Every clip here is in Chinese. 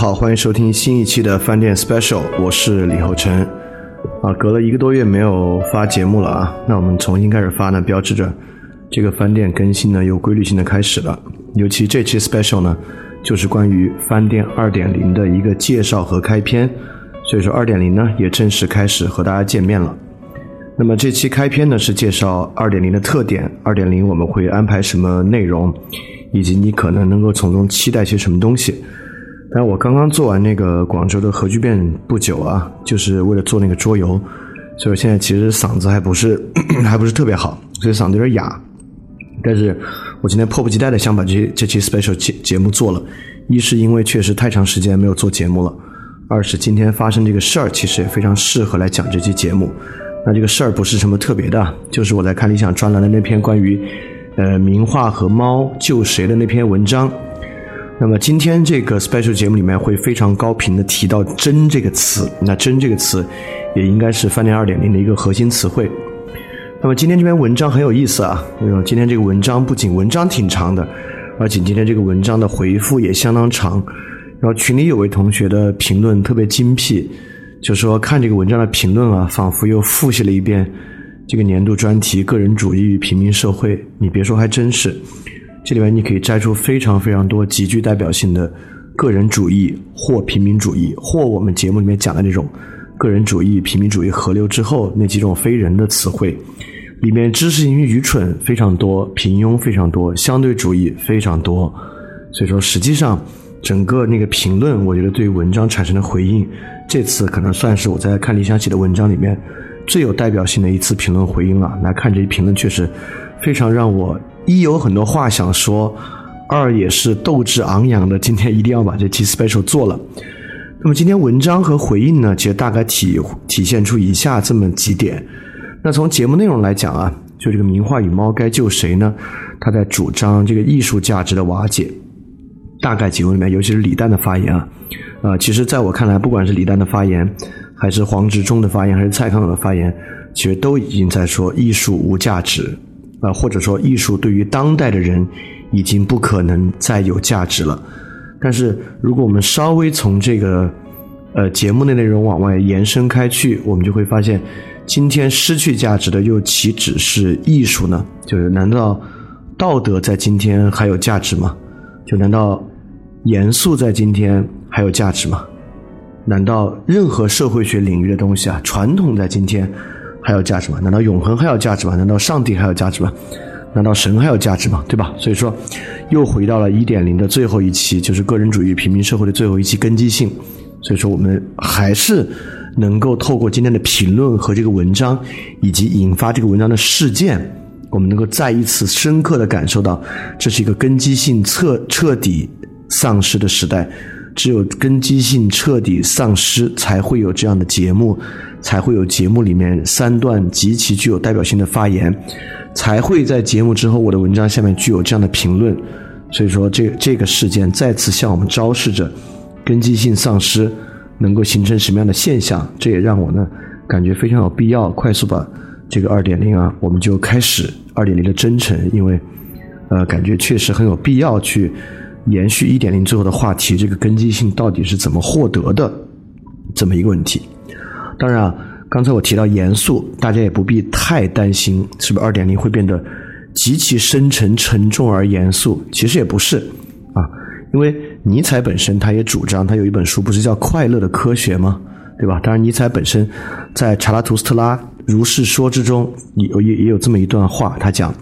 好，欢迎收听新一期的饭店 Special，我是李厚成。啊，隔了一个多月没有发节目了啊，那我们重新开始发呢，标志着这个饭店更新呢有规律性的开始了。尤其这期 Special 呢，就是关于饭店二点零的一个介绍和开篇，所以说二点零呢也正式开始和大家见面了。那么这期开篇呢是介绍二点零的特点，二点零我们会安排什么内容，以及你可能能够从中期待些什么东西。但我刚刚做完那个广州的核聚变不久啊，就是为了做那个桌游，所以我现在其实嗓子还不是 还不是特别好，所以嗓子有点哑。但是我今天迫不及待的想把这这期 special 节节目做了，一是因为确实太长时间没有做节目了，二是今天发生这个事儿其实也非常适合来讲这期节目。那这个事儿不是什么特别的，就是我在看理想专栏的那篇关于呃名画和猫救谁的那篇文章。那么今天这个 special 节目里面会非常高频的提到“真”这个词，那“真”这个词也应该是饭店二点零的一个核心词汇。那么今天这篇文章很有意思啊，因为今天这个文章不仅文章挺长的，而且今天这个文章的回复也相当长。然后群里有位同学的评论特别精辟，就说看这个文章的评论啊，仿佛又复习了一遍这个年度专题“个人主义与平民社会”。你别说，还真是。这里面你可以摘出非常非常多极具代表性的个人主义或平民主义，或我们节目里面讲的那种个人主义、平民主义合流之后那几种非人的词汇，里面知识型愚蠢非常多，平庸非常多，相对主义非常多。所以说，实际上整个那个评论，我觉得对文章产生的回应，这次可能算是我在看理想写的文章里面最有代表性的一次评论回应了。来看这些评论，确实非常让我。一有很多话想说，二也是斗志昂扬的。今天一定要把这期 special 做了。那么今天文章和回应呢，其实大概体体现出以下这么几点。那从节目内容来讲啊，就这个名画与猫该救谁呢？他在主张这个艺术价值的瓦解。大概几位里面，尤其是李诞的发言啊，啊，其实在我看来，不管是李诞的发言，还是黄执中的发言，还是蔡康永的发言，其实都已经在说艺术无价值。啊，或者说艺术对于当代的人已经不可能再有价值了。但是，如果我们稍微从这个呃节目的内容往外延伸开去，我们就会发现，今天失去价值的又岂止是艺术呢？就是难道道德在今天还有价值吗？就难道严肃在今天还有价值吗？难道任何社会学领域的东西啊，传统在今天？还有价值吗？难道永恒还有价值吗？难道上帝还有价值吗？难道神还有价值吗？对吧？所以说，又回到了一点零的最后一期，就是个人主义平民社会的最后一期根基性。所以说，我们还是能够透过今天的评论和这个文章，以及引发这个文章的事件，我们能够再一次深刻的感受到，这是一个根基性彻彻底丧失的时代。只有根基性彻底丧失，才会有这样的节目。才会有节目里面三段极其具有代表性的发言，才会在节目之后我的文章下面具有这样的评论。所以说，这这个事件再次向我们昭示着根基性丧失能够形成什么样的现象。这也让我呢感觉非常有必要快速把这个二点零啊，我们就开始二点零的征程，因为呃感觉确实很有必要去延续一点零最后的话题，这个根基性到底是怎么获得的这么一个问题。当然啊，刚才我提到严肃，大家也不必太担心，是不是二点零会变得极其深沉、沉重而严肃？其实也不是啊，因为尼采本身他也主张，他有一本书不是叫《快乐的科学》吗？对吧？当然，尼采本身在《查拉图斯特拉如是说》之中有也也有这么一段话，他讲：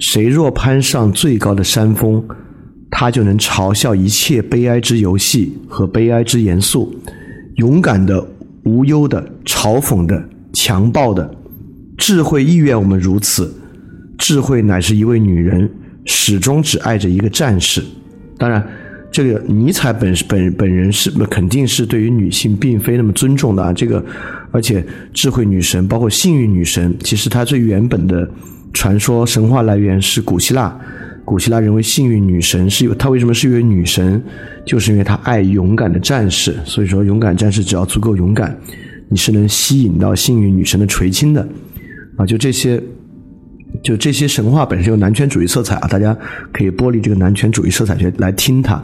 谁若攀上最高的山峰，他就能嘲笑一切悲哀之游戏和悲哀之严肃，勇敢的。无忧的、嘲讽的、强暴的，智慧意愿我们如此。智慧乃是一位女人，始终只爱着一个战士。当然，这个尼采本本本人是肯定是对于女性并非那么尊重的啊。这个，而且智慧女神，包括幸运女神，其实它最原本的传说神话来源是古希腊。古希腊认为幸运女神是有她为什么是一位女神？就是因为她爱勇敢的战士。所以说，勇敢战士只要足够勇敢，你是能吸引到幸运女神的垂青的。啊，就这些，就这些神话本身有男权主义色彩啊，大家可以剥离这个男权主义色彩去来听它。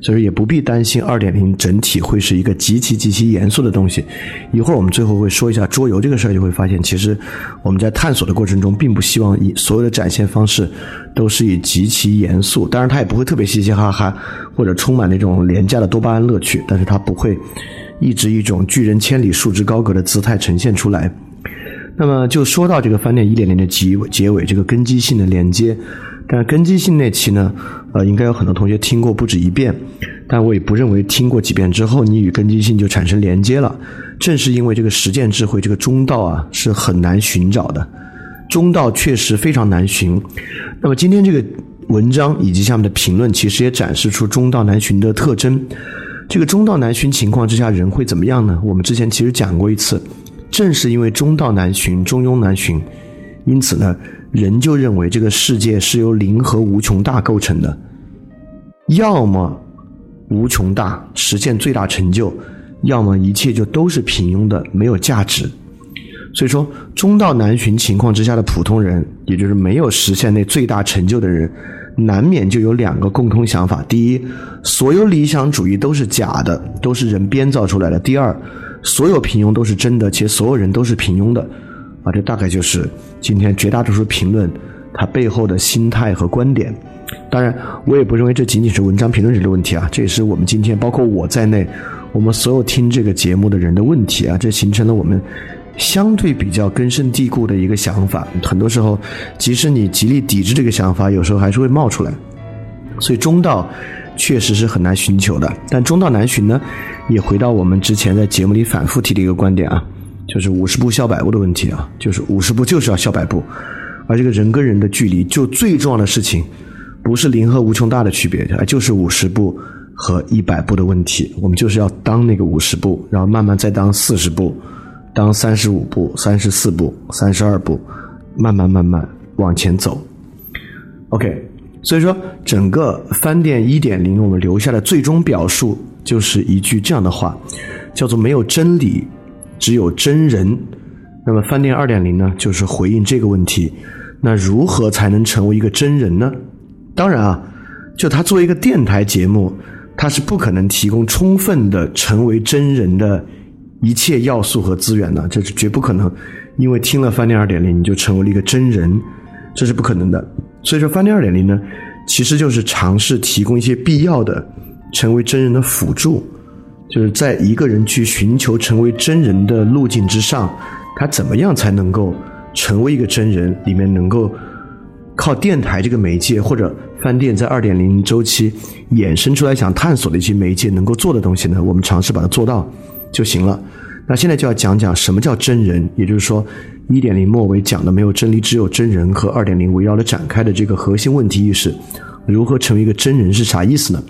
所以也不必担心二点零整体会是一个极其极其严肃的东西。一会儿我们最后会说一下桌游这个事儿，就会发现其实我们在探索的过程中，并不希望以所有的展现方式都是以极其严肃，当然它也不会特别嘻嘻哈哈或者充满那种廉价的多巴胺乐趣，但是它不会一直一种拒人千里束之高阁的姿态呈现出来。那么就说到这个翻店一点零的结结尾，这个根基性的连接。但根基性那期呢，呃，应该有很多同学听过不止一遍，但我也不认为听过几遍之后，你与根基性就产生连接了。正是因为这个实践智慧，这个中道啊是很难寻找的，中道确实非常难寻。那么今天这个文章以及下面的评论，其实也展示出中道难寻的特征。这个中道难寻情况之下，人会怎么样呢？我们之前其实讲过一次。正是因为中道难寻，中庸难寻，因此呢，人就认为这个世界是由零和无穷大构成的，要么无穷大实现最大成就，要么一切就都是平庸的，没有价值。所以说，中道难寻情况之下的普通人，也就是没有实现那最大成就的人，难免就有两个共通想法：第一，所有理想主义都是假的，都是人编造出来的；第二。所有平庸都是真的，且所有人都是平庸的，啊，这大概就是今天绝大多数评论它背后的心态和观点。当然，我也不认为这仅仅是文章评论者的问题啊，这也是我们今天包括我在内，我们所有听这个节目的人的问题啊。这形成了我们相对比较根深蒂固的一个想法。很多时候，即使你极力抵制这个想法，有时候还是会冒出来。所以中道。确实是很难寻求的，但中道难寻呢，也回到我们之前在节目里反复提的一个观点啊，就是五十步笑百步的问题啊，就是五十步就是要笑百步，而这个人跟人的距离，就最重要的事情，不是零和无穷大的区别，就是五十步和一百步的问题，我们就是要当那个五十步，然后慢慢再当四十步，当三十五步、三十四步、三十二步，慢慢慢慢往前走，OK。所以说，整个翻店一点零，我们留下的最终表述就是一句这样的话，叫做“没有真理，只有真人”。那么翻店二点零呢，就是回应这个问题。那如何才能成为一个真人呢？当然啊，就他作为一个电台节目，他是不可能提供充分的成为真人的一切要素和资源的，这是绝不可能。因为听了翻店二点零，你就成为了一个真人，这是不可能的。所以说，翻店二点零呢，其实就是尝试提供一些必要的成为真人的辅助，就是在一个人去寻求成为真人的路径之上，他怎么样才能够成为一个真人？里面能够靠电台这个媒介，或者饭店在二点零周期衍生出来想探索的一些媒介能够做的东西呢？我们尝试把它做到就行了。那现在就要讲讲什么叫真人，也就是说。一点零末尾讲的没有真理，只有真人和二点零围绕着展开的这个核心问题意识，如何成为一个真人是啥意思呢？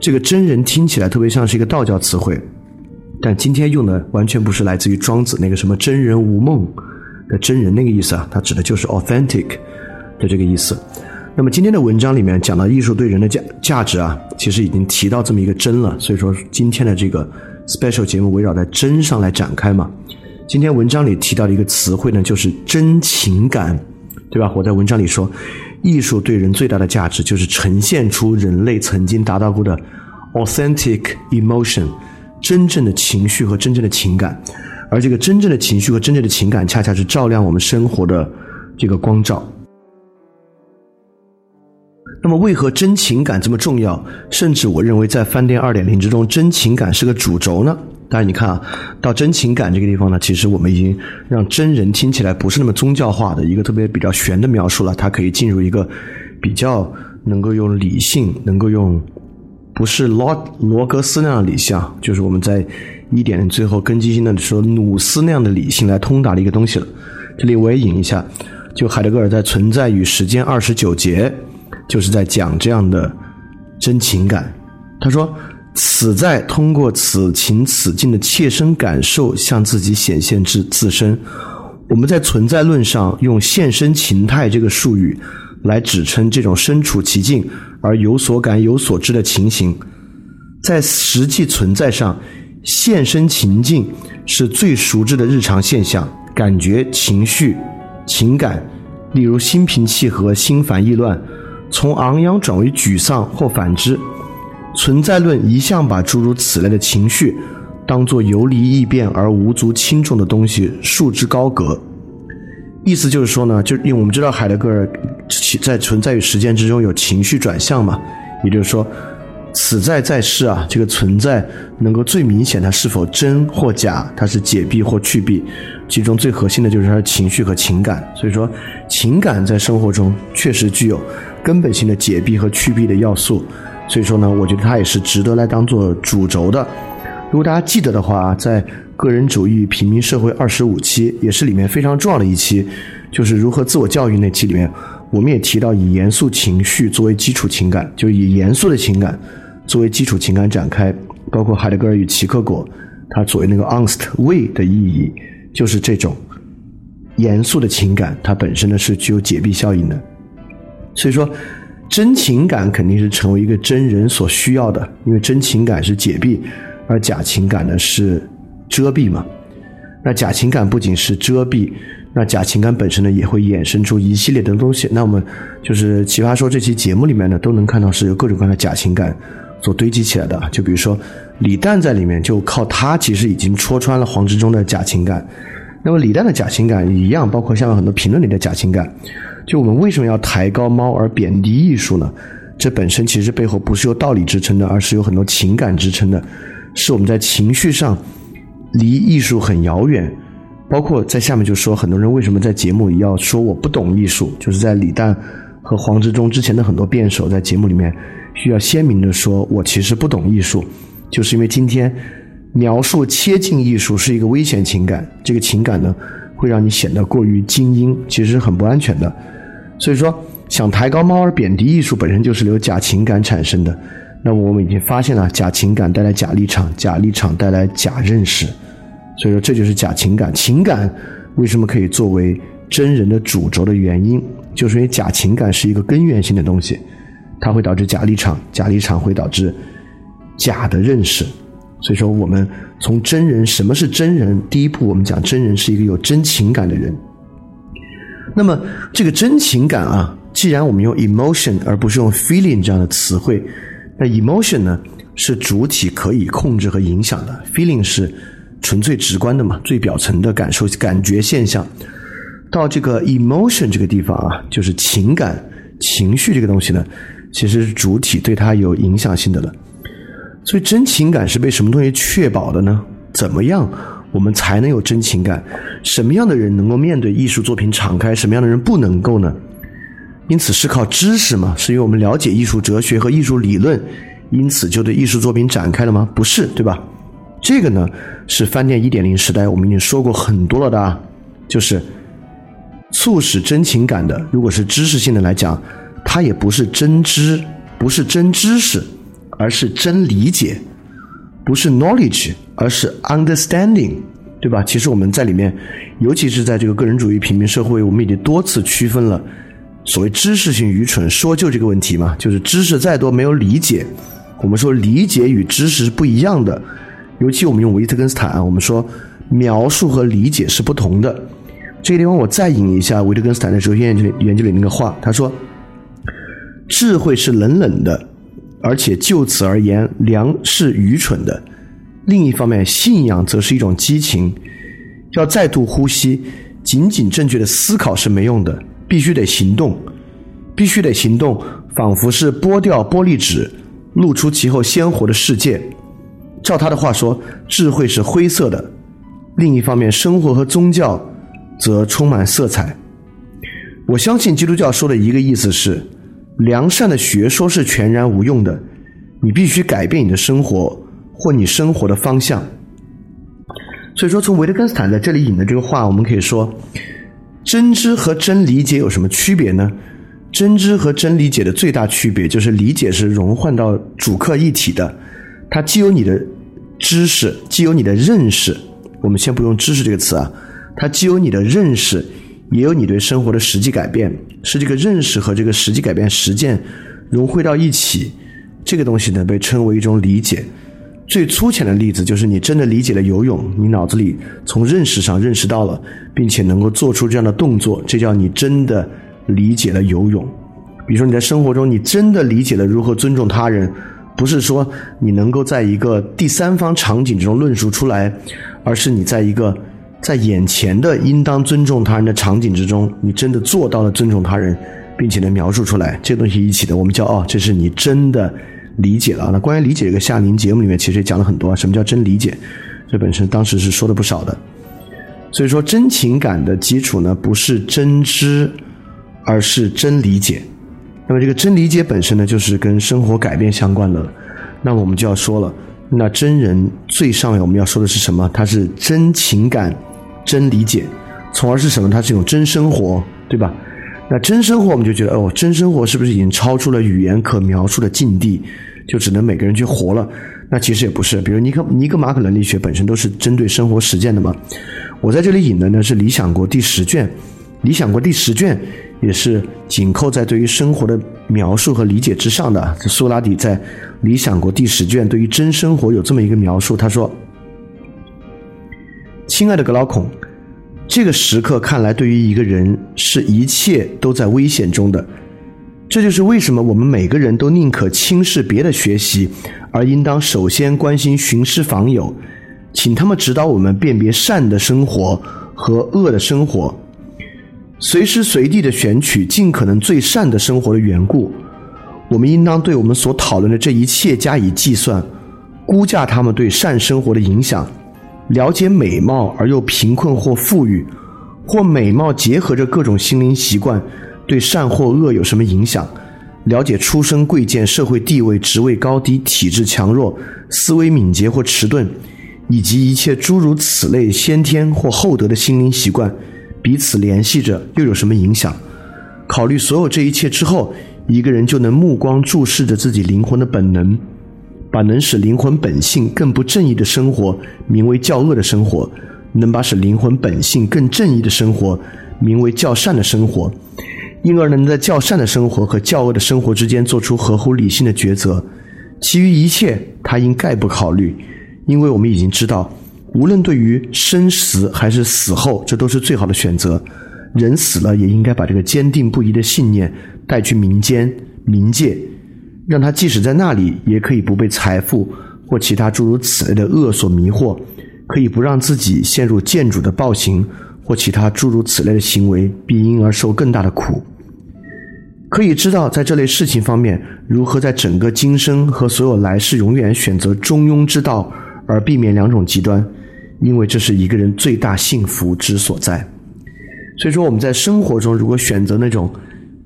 这个真人听起来特别像是一个道教词汇，但今天用的完全不是来自于庄子那个什么真人无梦的真人那个意思啊，它指的就是 authentic 的这个意思。那么今天的文章里面讲到艺术对人的价价值啊，其实已经提到这么一个真了，所以说今天的这个 special 节目围绕在真上来展开嘛。今天文章里提到的一个词汇呢，就是真情感，对吧？我在文章里说，艺术对人最大的价值就是呈现出人类曾经达到过的 authentic emotion，真正的情绪和真正的情感，而这个真正的情绪和真正的情感，恰恰是照亮我们生活的这个光照。那么，为何真情感这么重要？甚至我认为，在饭店二点零之中，真情感是个主轴呢？但是你看啊，到真情感这个地方呢，其实我们已经让真人听起来不是那么宗教化的一个特别比较玄的描述了。它可以进入一个比较能够用理性，能够用不是罗罗格斯那样的理性，就是我们在一点最后根基性的说努斯那样的理性来通达的一个东西了。这里我也引一下，就海德格尔在《存在与时间》二十九节，就是在讲这样的真情感。他说。此在通过此情此境的切身感受向自己显现至自身。我们在存在论上用现身情态这个术语来指称这种身处其境而有所感有所知的情形。在实际存在上，现身情境是最熟知的日常现象，感觉、情绪、情感，例如心平气和、心烦意乱，从昂扬转为沮丧或反之。存在论一向把诸如此类的情绪当作游离异变而无足轻重的东西束之高阁。意思就是说呢，就因为我们知道海德格尔在存在与实践之中有情绪转向嘛，也就是说。此在在世啊，这个存在能够最明显它是否真或假，它是解闭或去闭，其中最核心的就是它的情绪和情感。所以说，情感在生活中确实具有根本性的解闭和去闭的要素。所以说呢，我觉得它也是值得来当做主轴的。如果大家记得的话，在个人主义平民社会二十五期，也是里面非常重要的一期，就是如何自我教育那期里面，我们也提到以严肃情绪作为基础情感，就以严肃的情感。作为基础情感展开，包括海德格尔与齐克果，他所谓那个 “honest way” 的意义，就是这种严肃的情感，它本身呢是具有解闭效应的。所以说，真情感肯定是成为一个真人所需要的，因为真情感是解蔽，而假情感呢是遮蔽嘛。那假情感不仅是遮蔽，那假情感本身呢也会衍生出一系列的东西。那我们就是奇葩说这期节目里面呢，都能看到是有各种各样的假情感。所堆积起来的，就比如说李诞在里面，就靠他其实已经戳穿了黄执中的假情感。那么李诞的假情感一样，包括下面很多评论里的假情感。就我们为什么要抬高猫而贬低艺术呢？这本身其实背后不是由道理支撑的，而是有很多情感支撑的。是我们在情绪上离艺术很遥远。包括在下面就说，很多人为什么在节目里要说我不懂艺术？就是在李诞和黄执中之前的很多辩手在节目里面。需要鲜明的说，我其实不懂艺术，就是因为今天描述切近艺术是一个危险情感，这个情感呢会让你显得过于精英，其实很不安全的。所以说，想抬高猫而贬低艺术，本身就是由假情感产生的。那么我们已经发现了，假情感带来假立场，假立场带来假认识。所以说，这就是假情感。情感为什么可以作为真人的主轴的原因，就是因为假情感是一个根源性的东西。它会导致假立场，假立场会导致假的认识。所以说，我们从真人，什么是真人？第一步，我们讲真人是一个有真情感的人。那么，这个真情感啊，既然我们用 emotion 而不是用 feeling 这样的词汇，那 emotion 呢是主体可以控制和影响的，feeling 是纯粹直观的嘛，最表层的感受、感觉现象。到这个 emotion 这个地方啊，就是情感、情绪这个东西呢。其实是主体对它有影响性的了，所以真情感是被什么东西确保的呢？怎么样我们才能有真情感？什么样的人能够面对艺术作品敞开？什么样的人不能够呢？因此是靠知识吗？是因为我们了解艺术哲学和艺术理论，因此就对艺术作品展开了吗？不是，对吧？这个呢是饭店一点零时代我们已经说过很多了的，就是促使真情感的，如果是知识性的来讲。它也不是真知，不是真知识，而是真理解；不是 knowledge，而是 understanding，对吧？其实我们在里面，尤其是在这个个人主义平民社会，我们已经多次区分了所谓知识性愚蠢说就这个问题嘛，就是知识再多没有理解。我们说理解与知识是不一样的，尤其我们用维特根斯坦，我们说描述和理解是不同的。这个地方我再引一下维特根斯坦的哲学研究研究里那个话，他说。智慧是冷冷的，而且就此而言，良是愚蠢的。另一方面，信仰则是一种激情。要再度呼吸，仅仅正确的思考是没用的，必须得行动，必须得行动，仿佛是剥掉玻璃纸，露出其后鲜活的世界。照他的话说，智慧是灰色的。另一方面，生活和宗教则充满色彩。我相信基督教说的一个意思是。良善的学说是全然无用的，你必须改变你的生活或你生活的方向。所以说，从维特根斯坦在这里引的这个话，我们可以说，真知和真理解有什么区别呢？真知和真理解的最大区别就是理解是融换到主客一体的，它既有你的知识，既有你的认识。我们先不用知识这个词啊，它既有你的认识。也有你对生活的实际改变，是这个认识和这个实际改变实践融汇到一起，这个东西呢被称为一种理解。最粗浅的例子就是你真的理解了游泳，你脑子里从认识上认识到了，并且能够做出这样的动作，这叫你真的理解了游泳。比如说你在生活中你真的理解了如何尊重他人，不是说你能够在一个第三方场景之中论述出来，而是你在一个在眼前的应当尊重他人的场景之中，你真的做到了尊重他人，并且能描述出来，这东西一起的，我们叫哦，这是你真的理解了。那关于理解这个夏宁节目里面其实也讲了很多，什么叫真理解？这本身当时是说的不少的。所以说，真情感的基础呢，不是真知，而是真理解。那么，这个真理解本身呢，就是跟生活改变相关的。那么我们就要说了，那真人最上面我们要说的是什么？它是真情感、真理解，从而是什么？它是一种真生活，对吧？那真生活，我们就觉得，哦，真生活是不是已经超出了语言可描述的境地，就只能每个人去活了？那其实也不是。比如尼克尼克马可伦理学本身都是针对生活实践的嘛。我在这里引的呢是《理想国》第十卷，《理想国》第十卷也是紧扣在对于生活的描述和理解之上的。苏拉底在《理想国》第十卷对于真生活有这么一个描述，他说：“亲爱的格劳孔，这个时刻看来对于一个人是一切都在危险中的。这就是为什么我们每个人都宁可轻视别的学习，而应当首先关心寻师访友。”请他们指导我们辨别善的生活和恶的生活，随时随地的选取尽可能最善的生活的缘故。我们应当对我们所讨论的这一切加以计算，估价他们对善生活的影响，了解美貌而又贫困或富裕，或美貌结合着各种心灵习惯对善或恶有什么影响，了解出身贵贱、社会地位、职位高低、体质强弱、思维敏捷或迟钝。以及一切诸如此类先天或后得的心灵习惯，彼此联系着又有什么影响？考虑所有这一切之后，一个人就能目光注视着自己灵魂的本能，把能使灵魂本性更不正义的生活名为较恶的生活，能把使灵魂本性更正义的生活名为较善的生活，因而能在较善的生活和较恶的生活之间做出合乎理性的抉择。其余一切，他应概不考虑。因为我们已经知道，无论对于生死还是死后，这都是最好的选择。人死了，也应该把这个坚定不移的信念带去民间、冥界，让他即使在那里，也可以不被财富或其他诸如此类的恶所迷惑，可以不让自己陷入建主的暴行或其他诸如此类的行为，并因而受更大的苦。可以知道，在这类事情方面，如何在整个今生和所有来世永远选择中庸之道。而避免两种极端，因为这是一个人最大幸福之所在。所以说，我们在生活中如果选择那种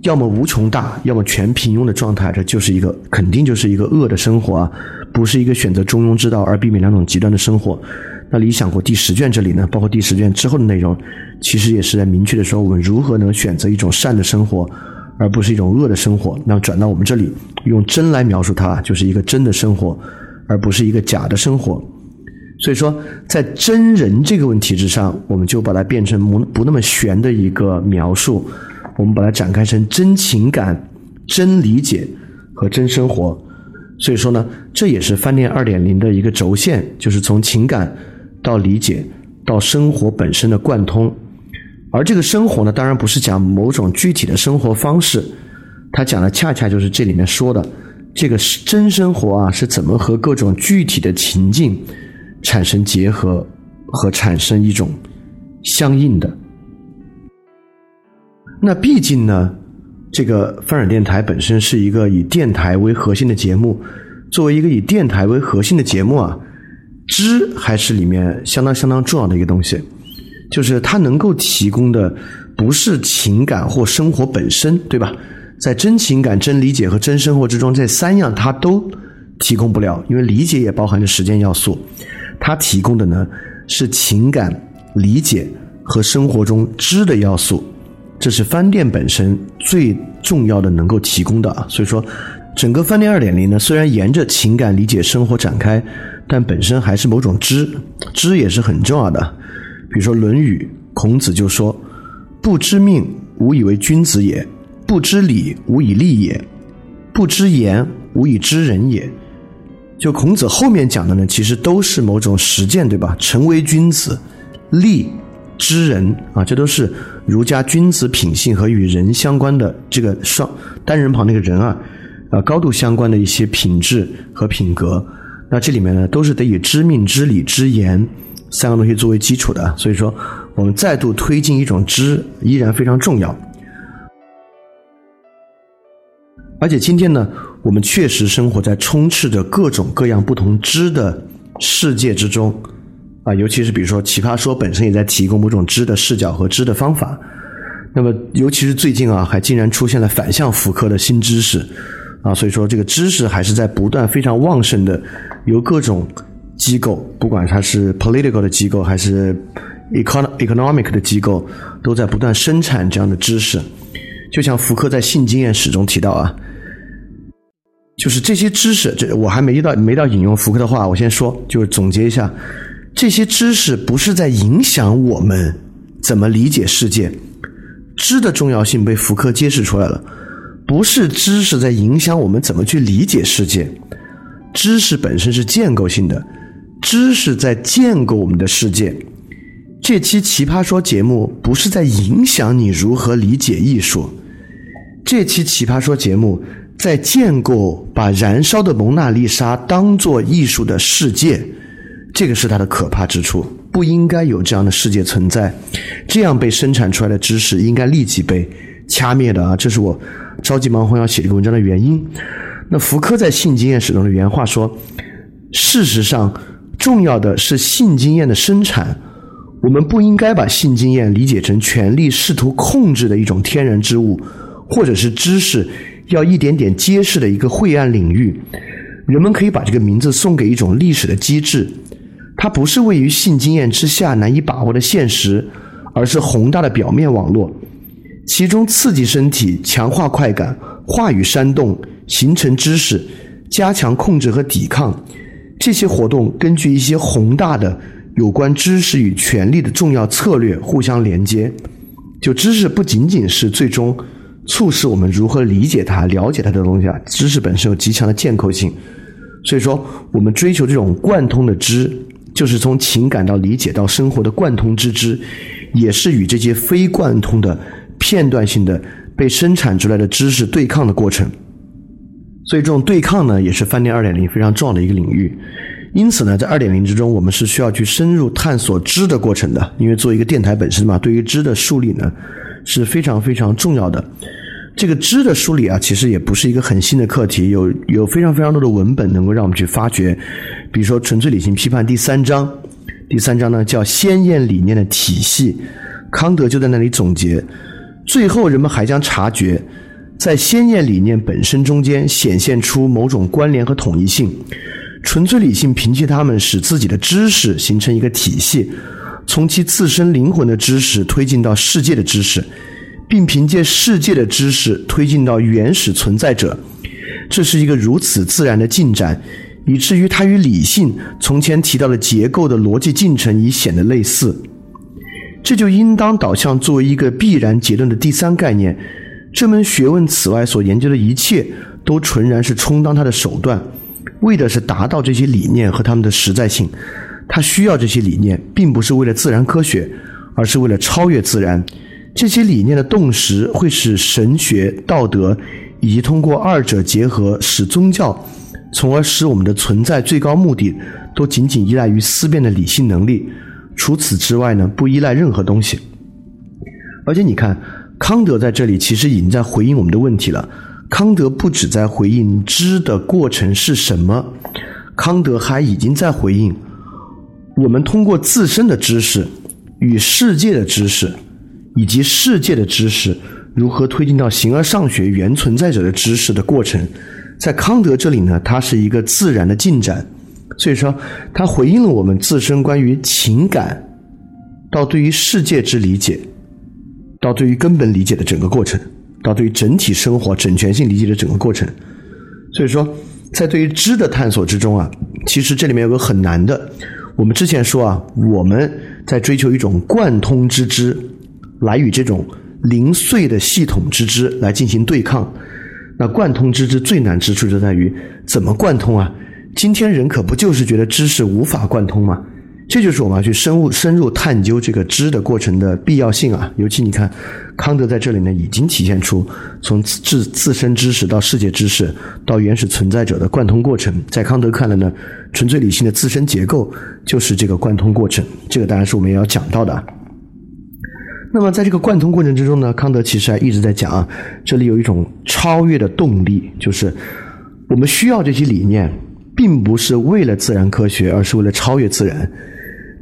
要么无穷大，要么全平庸的状态，这就是一个肯定就是一个恶的生活啊，不是一个选择中庸之道而避免两种极端的生活。那理想国第十卷这里呢，包括第十卷之后的内容，其实也是在明确的说我们如何能选择一种善的生活，而不是一种恶的生活。那转到我们这里，用真来描述它，就是一个真的生活，而不是一个假的生活。所以说，在真人这个问题之上，我们就把它变成不不那么玄的一个描述，我们把它展开成真情感、真理解和真生活。所以说呢，这也是饭店二点零的一个轴线，就是从情感到理解到生活本身的贯通。而这个生活呢，当然不是讲某种具体的生活方式，它讲的恰恰就是这里面说的这个是真生活啊，是怎么和各种具体的情境。产生结合和产生一种相应的。那毕竟呢，这个翻转电台本身是一个以电台为核心的节目。作为一个以电台为核心的节目啊，知还是里面相当相当重要的一个东西。就是它能够提供的不是情感或生活本身，对吧？在真情感、真理解和真生活之中，这三样它都提供不了，因为理解也包含着时间要素。它提供的呢是情感理解和生活中知的要素，这是饭店本身最重要的能够提供的啊。所以说，整个饭店二点零呢，虽然沿着情感理解生活展开，但本身还是某种知，知也是很重要的。比如说《论语》，孔子就说：“不知命，无以为君子也；不知礼，无以立也；不知言，无以知人也。”就孔子后面讲的呢，其实都是某种实践，对吧？成为君子，立知人啊，这都是儒家君子品性和与人相关的这个双单人旁那个人啊，啊高度相关的一些品质和品格。那这里面呢，都是得以知命、知理、知言三个东西作为基础的。所以说，我们再度推进一种知，依然非常重要。而且今天呢，我们确实生活在充斥着各种各样不同知的世界之中啊，尤其是比如说《奇葩说》本身也在提供某种知的视角和知的方法。那么，尤其是最近啊，还竟然出现了反向复刻的新知识啊，所以说这个知识还是在不断非常旺盛的，由各种机构，不管它是 political 的机构还是 econ economic 的机构，都在不断生产这样的知识。就像福柯在性经验史中提到啊，就是这些知识，这我还没到没到引用福柯的话，我先说，就是总结一下，这些知识不是在影响我们怎么理解世界。知的重要性被福柯揭示出来了，不是知识在影响我们怎么去理解世界，知识本身是建构性的，知识在建构我们的世界。这期奇葩说节目不是在影响你如何理解艺术，这期奇葩说节目在建构把燃烧的蒙娜丽莎当做艺术的世界，这个是它的可怕之处。不应该有这样的世界存在，这样被生产出来的知识应该立即被掐灭的啊！这是我着急忙慌要写这个文章的原因。那福柯在性经验史中的原话说：“事实上，重要的是性经验的生产。我们不应该把性经验理解成权力试图控制的一种天然之物，或者是知识要一点点揭示的一个晦暗领域。人们可以把这个名字送给一种历史的机制。”它不是位于性经验之下难以把握的现实，而是宏大的表面网络，其中刺激身体、强化快感、话语煽动、形成知识、加强控制和抵抗，这些活动根据一些宏大的有关知识与权力的重要策略互相连接。就知识不仅仅是最终促使我们如何理解它、了解它的东西啊，知识本身有极强的建构性，所以说我们追求这种贯通的知。就是从情感到理解到生活的贯通之知，也是与这些非贯通的片段性的被生产出来的知识对抗的过程。所以这种对抗呢，也是饭店二点零非常重要的一个领域。因此呢，在二点零之中，我们是需要去深入探索知的过程的。因为作为一个电台本身嘛，对于知的树立呢是非常非常重要的。这个知的梳理啊，其实也不是一个很新的课题，有有非常非常多的文本能够让我们去发掘。比如说《纯粹理性批判》第三章，第三章呢叫“鲜艳理念的体系”，康德就在那里总结。最后，人们还将察觉，在鲜艳理念本身中间显现出某种关联和统一性。纯粹理性凭借它们，使自己的知识形成一个体系，从其自身灵魂的知识推进到世界的知识。并凭借世界的知识推进到原始存在者，这是一个如此自然的进展，以至于它与理性从前提到的结构的逻辑进程已显得类似。这就应当导向作为一个必然结论的第三概念。这门学问此外所研究的一切，都纯然是充当它的手段，为的是达到这些理念和它们的实在性。它需要这些理念，并不是为了自然科学，而是为了超越自然。这些理念的洞识会使神学、道德，以及通过二者结合使宗教，从而使我们的存在最高目的都仅仅依赖于思辨的理性能力。除此之外呢，不依赖任何东西。而且你看，康德在这里其实已经在回应我们的问题了。康德不只在回应知的过程是什么，康德还已经在回应我们通过自身的知识与世界的知识。以及世界的知识如何推进到形而上学原存在者的知识的过程，在康德这里呢，它是一个自然的进展。所以说，它回应了我们自身关于情感到对于世界之理解，到对于根本理解的整个过程，到对于整体生活整全性理解的整个过程。所以说，在对于知的探索之中啊，其实这里面有个很难的。我们之前说啊，我们在追求一种贯通之知。来与这种零碎的系统之知来进行对抗，那贯通之知最难之处就在于怎么贯通啊？今天人可不就是觉得知识无法贯通吗？这就是我们要去深入深入探究这个知的过程的必要性啊！尤其你看，康德在这里呢，已经体现出从自自身知识到世界知识到原始存在者的贯通过程。在康德看来呢，纯粹理性的自身结构就是这个贯通过程。这个当然是我们也要讲到的。那么在这个贯通过程之中呢，康德其实还一直在讲啊，这里有一种超越的动力，就是我们需要这些理念，并不是为了自然科学，而是为了超越自然。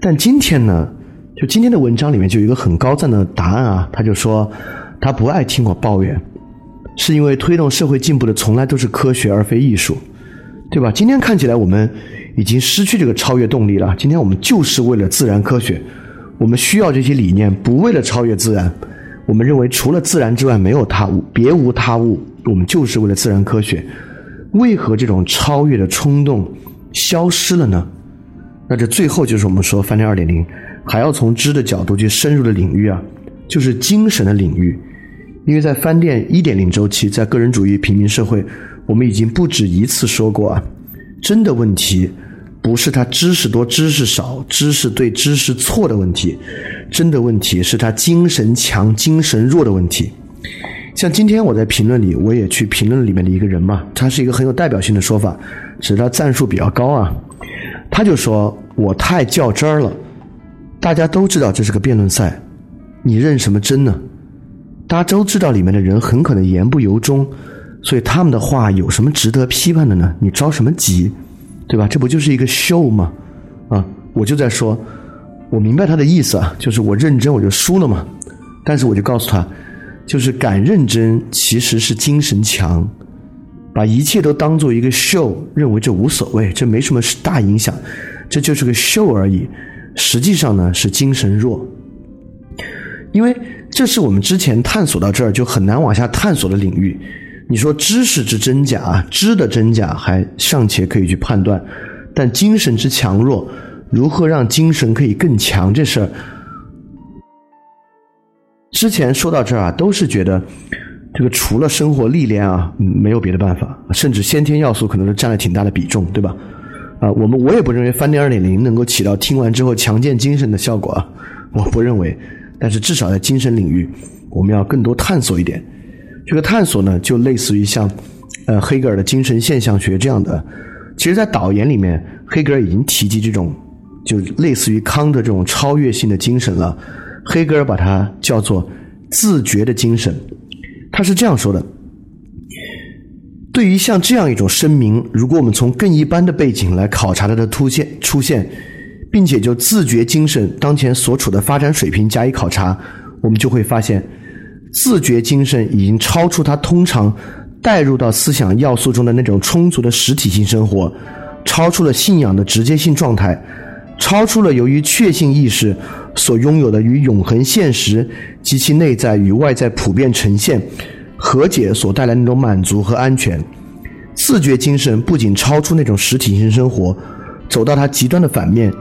但今天呢，就今天的文章里面就有一个很高赞的答案啊，他就说他不爱听我抱怨，是因为推动社会进步的从来都是科学而非艺术，对吧？今天看起来我们已经失去这个超越动力了。今天我们就是为了自然科学，我们需要这些理念，不为了超越自然。我们认为除了自然之外没有他物，别无他物。我们就是为了自然科学。为何这种超越的冲动消失了呢？那这最后就是我们说翻天二点零，还要从知的角度去深入的领域啊，就是精神的领域。因为在翻店一点零周期，在个人主义平民社会，我们已经不止一次说过啊，真的问题不是他知识多知识少，知识对知识错的问题，真的问题是他精神强精神弱的问题。像今天我在评论里，我也去评论里面的一个人嘛，他是一个很有代表性的说法，只是他赞数比较高啊，他就说。我太较真儿了，大家都知道这是个辩论赛，你认什么真呢？大家都知道里面的人很可能言不由衷，所以他们的话有什么值得批判的呢？你着什么急，对吧？这不就是一个秀吗？啊，我就在说，我明白他的意思啊，就是我认真我就输了嘛。但是我就告诉他，就是敢认真其实是精神强，把一切都当做一个秀，认为这无所谓，这没什么大影响。这就是个秀而已，实际上呢是精神弱，因为这是我们之前探索到这儿就很难往下探索的领域。你说知识之真假啊，知的真假还尚且可以去判断，但精神之强弱，如何让精神可以更强这事儿，之前说到这儿啊，都是觉得这个除了生活历练啊，没有别的办法，甚至先天要素可能是占了挺大的比重，对吧？啊，我们我也不认为翻天二点零能够起到听完之后强健精神的效果啊，我不认为。但是至少在精神领域，我们要更多探索一点。这个探索呢，就类似于像呃黑格尔的精神现象学这样的。其实，在导言里面，黑格尔已经提及这种就类似于康的这种超越性的精神了。黑格尔把它叫做自觉的精神，他是这样说的。对于像这样一种声明，如果我们从更一般的背景来考察它的突现出现，并且就自觉精神当前所处的发展水平加以考察，我们就会发现，自觉精神已经超出它通常带入到思想要素中的那种充足的实体性生活，超出了信仰的直接性状态，超出了由于确信意识所拥有的与永恒现实及其内在与外在普遍呈现。和解所带来那种满足和安全，自觉精神不仅超出那种实体性生活，走到它极端的反面，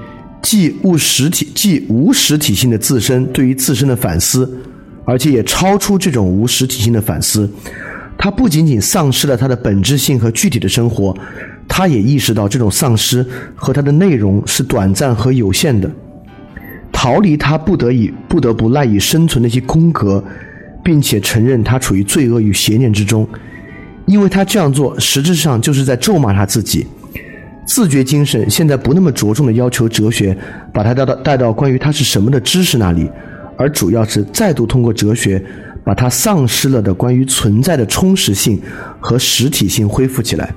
既无实体既无实体性的自身对于自身的反思，而且也超出这种无实体性的反思。他不仅仅丧失了他的本质性和具体的生活，他也意识到这种丧失和它的内容是短暂和有限的，逃离他不得已不得不赖以生存的一些空格。并且承认他处于罪恶与邪念之中，因为他这样做实质上就是在咒骂他自己。自觉精神现在不那么着重的要求哲学把他带到带到关于他是什么的知识那里，而主要是再度通过哲学把它丧失了的关于存在的充实性和实体性恢复起来。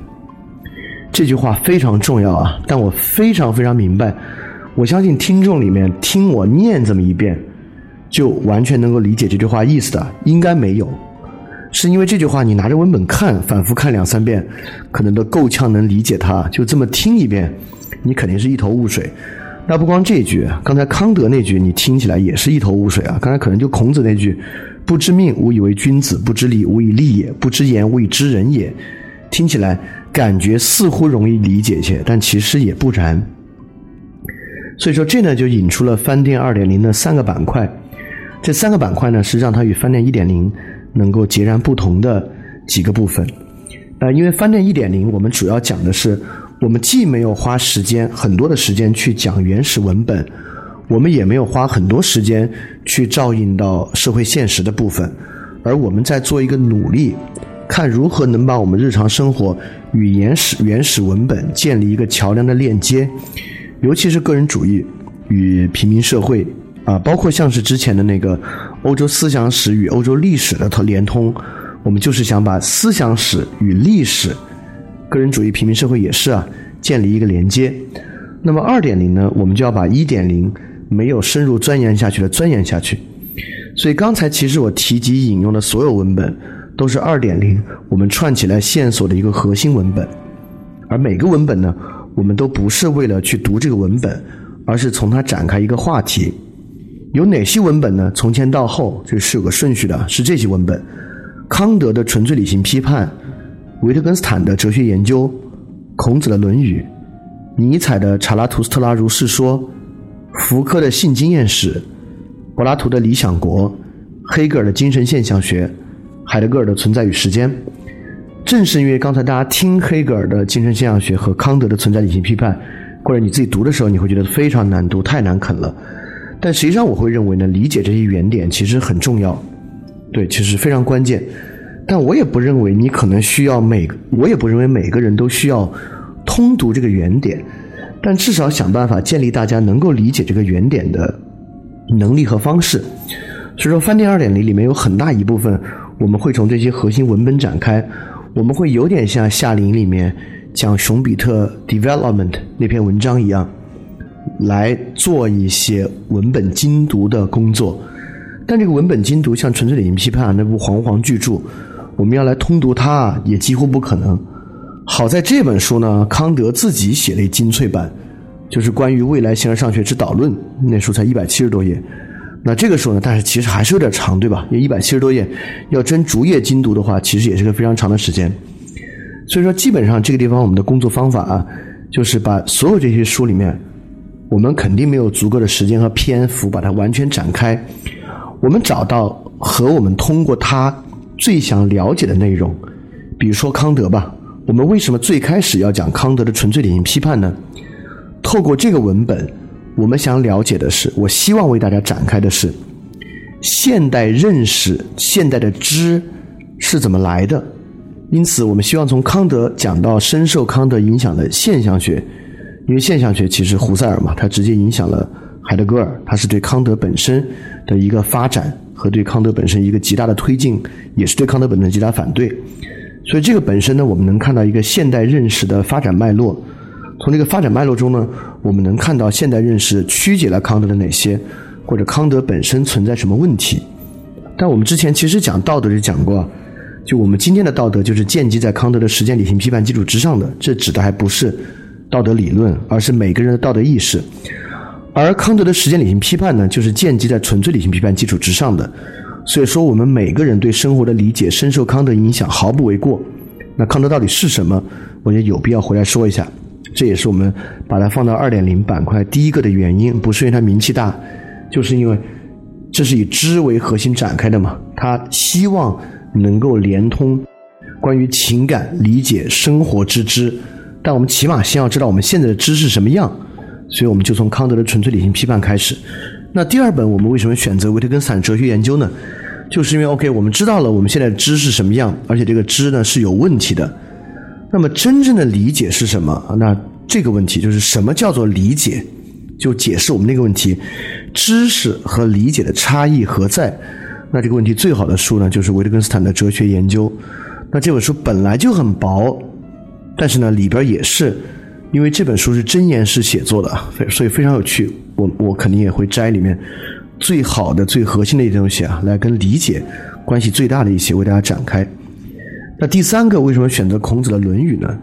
这句话非常重要啊！但我非常非常明白，我相信听众里面听我念这么一遍。就完全能够理解这句话意思的，应该没有，是因为这句话你拿着文本看，反复看两三遍，可能都够呛能理解它。就这么听一遍，你肯定是一头雾水。那不光这句，刚才康德那句你听起来也是一头雾水啊。刚才可能就孔子那句“不知命，无以为君子；不知礼，无以立也；不知言，无以知人也”，听起来感觉似乎容易理解些，但其实也不然。所以说，这呢就引出了翻店二点零的三个板块。这三个板块呢，是让它与翻店一点零能够截然不同的几个部分。呃，因为翻店一点零，我们主要讲的是我们既没有花时间很多的时间去讲原始文本，我们也没有花很多时间去照应到社会现实的部分，而我们在做一个努力，看如何能把我们日常生活与原始原始文本建立一个桥梁的链接，尤其是个人主义与平民社会啊，包括像是之前的那个欧洲思想史与欧洲历史的连通，我们就是想把思想史与历史。个人主义平民社会也是啊，建立一个连接。那么二点零呢，我们就要把一点零没有深入钻研下去的钻研下去。所以刚才其实我提及引用的所有文本，都是二点零我们串起来线索的一个核心文本。而每个文本呢，我们都不是为了去读这个文本，而是从它展开一个话题。有哪些文本呢？从前到后，这是有个顺序的，是这些文本：康德的纯粹理性批判。维特根斯坦的哲学研究，孔子的《论语》，尼采的《查拉图斯特拉如是说》，福柯的性经验史，柏拉图的《理想国》，黑格尔的精神现象学，海德格尔的存在与时间。正是因为刚才大家听黑格尔的精神现象学和康德的存在理性批判，或者你自己读的时候，你会觉得非常难读，太难啃了。但实际上，我会认为呢，理解这些原点其实很重要，对，其实非常关键。但我也不认为你可能需要每，我也不认为每个人都需要通读这个原点，但至少想办法建立大家能够理解这个原点的能力和方式。所以说，饭店二点零里面有很大一部分，我们会从这些核心文本展开，我们会有点像夏林里面讲熊彼特 development 那篇文章一样，来做一些文本精读的工作。但这个文本精读，像《纯粹理性批判》那部煌煌巨著。我们要来通读它，也几乎不可能。好在这本书呢，康德自己写了一精粹版，就是关于未来形而上学之导论，那书才一百七十多页。那这个时候呢，但是其实还是有点长，对吧？因为一百七十多页，要真逐页精读的话，其实也是个非常长的时间。所以说，基本上这个地方我们的工作方法啊，就是把所有这些书里面，我们肯定没有足够的时间和篇幅把它完全展开。我们找到和我们通过它。最想了解的内容，比如说康德吧。我们为什么最开始要讲康德的纯粹理性批判呢？透过这个文本，我们想了解的是，我希望为大家展开的是，现代认识、现代的知是怎么来的。因此，我们希望从康德讲到深受康德影响的现象学，因为现象学其实胡塞尔嘛，他直接影响了海德格尔，他是对康德本身的一个发展。和对康德本身一个极大的推进，也是对康德本身极大反对。所以这个本身呢，我们能看到一个现代认识的发展脉络。从这个发展脉络中呢，我们能看到现代认识曲解了康德的哪些，或者康德本身存在什么问题。但我们之前其实讲道德就讲过，就我们今天的道德就是建基在康德的实践理性批判基础之上的。这指的还不是道德理论，而是每个人的道德意识。而康德的时间理性批判呢，就是建基在纯粹理性批判基础之上的。所以说，我们每个人对生活的理解深受康德影响，毫不为过。那康德到底是什么？我觉得有必要回来说一下。这也是我们把它放到二点零板块第一个的原因，不是因为它名气大，就是因为这是以知为核心展开的嘛。他希望能够连通关于情感理解生活之知，但我们起码先要知道我们现在的知是什么样。所以我们就从康德的纯粹理性批判开始。那第二本我们为什么选择维特根斯坦哲学研究呢？就是因为 OK，我们知道了我们现在知是什么样，而且这个知呢是有问题的。那么真正的理解是什么？那这个问题就是什么叫做理解？就解释我们那个问题：知识和理解的差异何在？那这个问题最好的书呢，就是维特根斯坦的哲学研究。那这本书本来就很薄，但是呢里边也是。因为这本书是真言式写作的，所以非常有趣。我我肯定也会摘里面最好的、最核心的一些东西啊，来跟理解关系最大的一些为大家展开。那第三个为什么选择孔子的《论语》呢？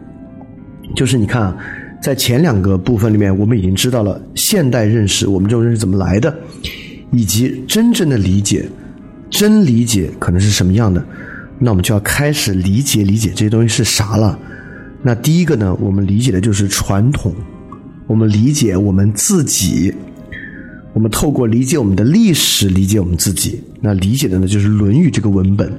就是你看啊，在前两个部分里面，我们已经知道了现代认识，我们这种认识怎么来的，以及真正的理解、真理解可能是什么样的。那我们就要开始理解理解这些东西是啥了。那第一个呢，我们理解的就是传统，我们理解我们自己，我们透过理解我们的历史，理解我们自己。那理解的呢，就是《论语》这个文本。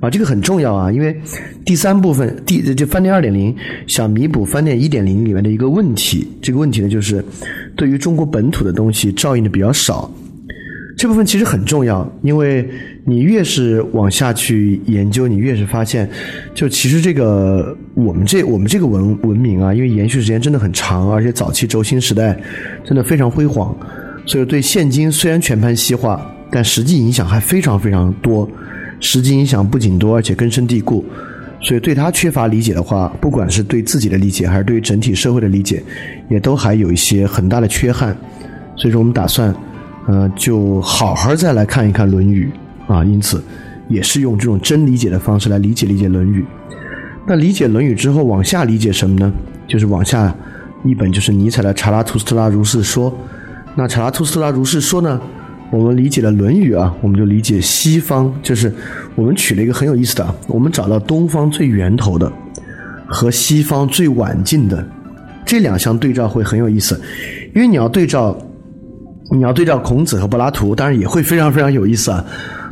啊，这个很重要啊，因为第三部分第就饭店二点零想弥补饭店一点零里面的一个问题，这个问题呢就是对于中国本土的东西照应的比较少。这部分其实很重要，因为你越是往下去研究，你越是发现，就其实这个我们这我们这个文文明啊，因为延续时间真的很长，而且早期轴心时代真的非常辉煌，所以对现今虽然全盘西化，但实际影响还非常非常多，实际影响不仅多，而且根深蒂固。所以对他缺乏理解的话，不管是对自己的理解，还是对整体社会的理解，也都还有一些很大的缺憾。所以说，我们打算。呃，就好好再来看一看《论语》啊，因此也是用这种真理解的方式来理解理解《论语》。那理解《论语》之后，往下理解什么呢？就是往下一本就是尼采的《查拉图斯特拉如是说》。那《查拉图斯特拉如是说》呢，我们理解了《论语》啊，我们就理解西方，就是我们取了一个很有意思的，我们找到东方最源头的和西方最晚近的这两项对照会很有意思，因为你要对照。你要对照孔子和柏拉图，当然也会非常非常有意思啊。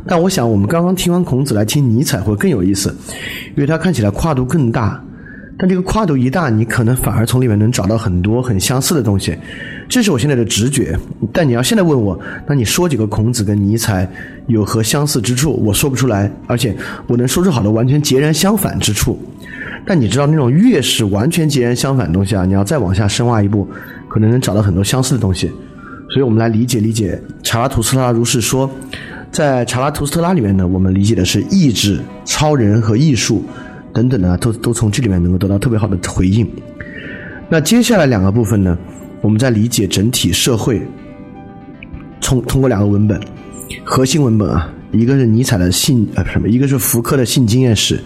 但我想，我们刚刚听完孔子来听尼采会更有意思，因为他看起来跨度更大。但这个跨度一大，你可能反而从里面能找到很多很相似的东西。这是我现在的直觉。但你要现在问我，那你说几个孔子跟尼采有何相似之处？我说不出来，而且我能说出好的完全截然相反之处。但你知道，那种越是完全截然相反的东西啊，你要再往下深挖一步，可能能找到很多相似的东西。所以我们来理解理解查拉图斯特拉如是说，在查拉图斯特拉里面呢，我们理解的是意志、超人和艺术等等呢，都都从这里面能够得到特别好的回应。那接下来两个部分呢，我们在理解整体社会，通通过两个文本，核心文本啊，一个是尼采的性呃什么，一个是福柯的性经验史，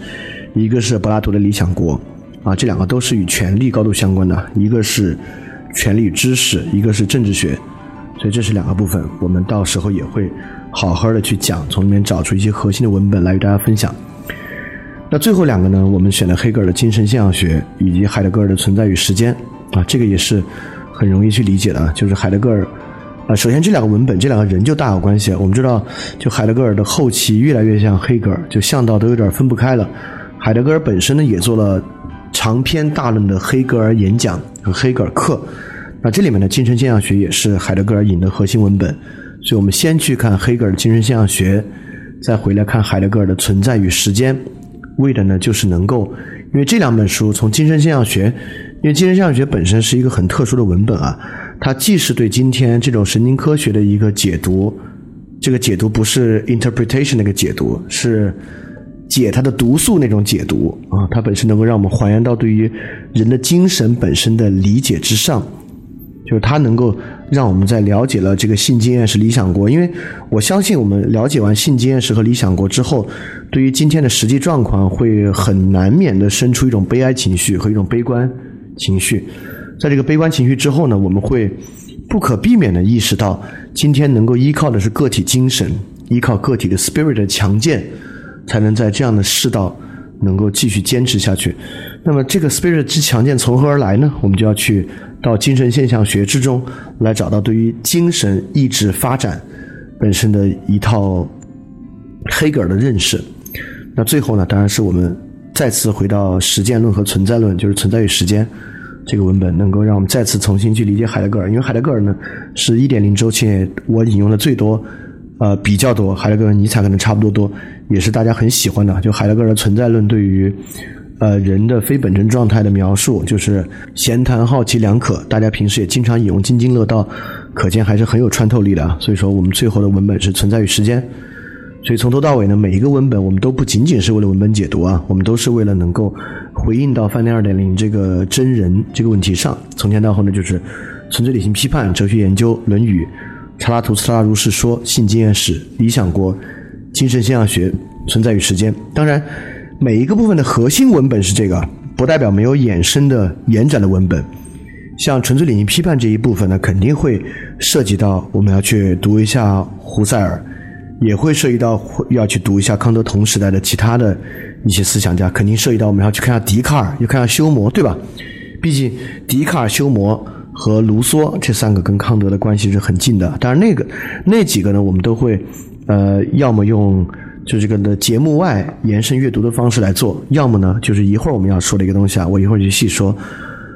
一个是柏拉图的理想国啊，这两个都是与权力高度相关的，一个是权力与知识，一个是政治学。所以这是两个部分，我们到时候也会好好的去讲，从里面找出一些核心的文本来与大家分享。那最后两个呢，我们选了黑格尔的精神现象学以及海德格尔的存在与时间啊，这个也是很容易去理解的啊，就是海德格尔啊，首先这两个文本，这两个人就大有关系。我们知道，就海德格尔的后期越来越像黑格尔，就像到都有点分不开了。海德格尔本身呢，也做了长篇大论的黑格尔演讲和黑格尔课。那这里面的精神现象学也是海德格尔引的核心文本，所以我们先去看黑格尔精神现象学，再回来看海德格尔的存在与时间，为的呢就是能够，因为这两本书从精神现象学，因为精神现象学本身是一个很特殊的文本啊，它既是对今天这种神经科学的一个解读，这个解读不是 interpretation 那个解读，是解它的毒素那种解读啊，它本身能够让我们还原到对于人的精神本身的理解之上。就是它能够让我们在了解了这个性经验是理想国，因为我相信我们了解完性经验是和理想国之后，对于今天的实际状况会很难免的生出一种悲哀情绪和一种悲观情绪。在这个悲观情绪之后呢，我们会不可避免的意识到，今天能够依靠的是个体精神，依靠个体的 spirit 的强健，才能在这样的世道能够继续坚持下去。那么这个 spirit 之强健从何而来呢？我们就要去。到精神现象学之中来找到对于精神意志发展本身的一套黑格尔的认识。那最后呢，当然是我们再次回到实践论和存在论，就是存在与时间这个文本，能够让我们再次重新去理解海德格尔。因为海德格尔呢是一点零周期我引用的最多，呃比较多。海德格尔、尼采可能差不多多，也是大家很喜欢的。就海德格尔的存在论对于。呃，人的非本真状态的描述就是闲谈好奇两可，大家平时也经常引用津津乐道，可见还是很有穿透力的啊。所以说，我们最后的文本是存在于时间。所以从头到尾呢，每一个文本我们都不仅仅是为了文本解读啊，我们都是为了能够回应到饭店二点零这个真人这个问题上。从前到后呢，就是纯粹理性批判、哲学研究、论语、查拉图斯特拉如是说、性经验史、理想国、精神现象学、存在与时间。当然。每一个部分的核心文本是这个，不代表没有衍生的延展的文本。像纯粹理性批判这一部分呢，肯定会涉及到我们要去读一下胡塞尔，也会涉及到要去读一下康德同时代的其他的一些思想家，肯定涉及到我们要去看下笛卡尔，要看下休谟，对吧？毕竟笛卡尔、休谟和卢梭这三个跟康德的关系是很近的。当然，那个那几个呢，我们都会呃，要么用。就这个的节目外延伸阅读的方式来做，要么呢就是一会儿我们要说的一个东西啊，我一会儿就细说。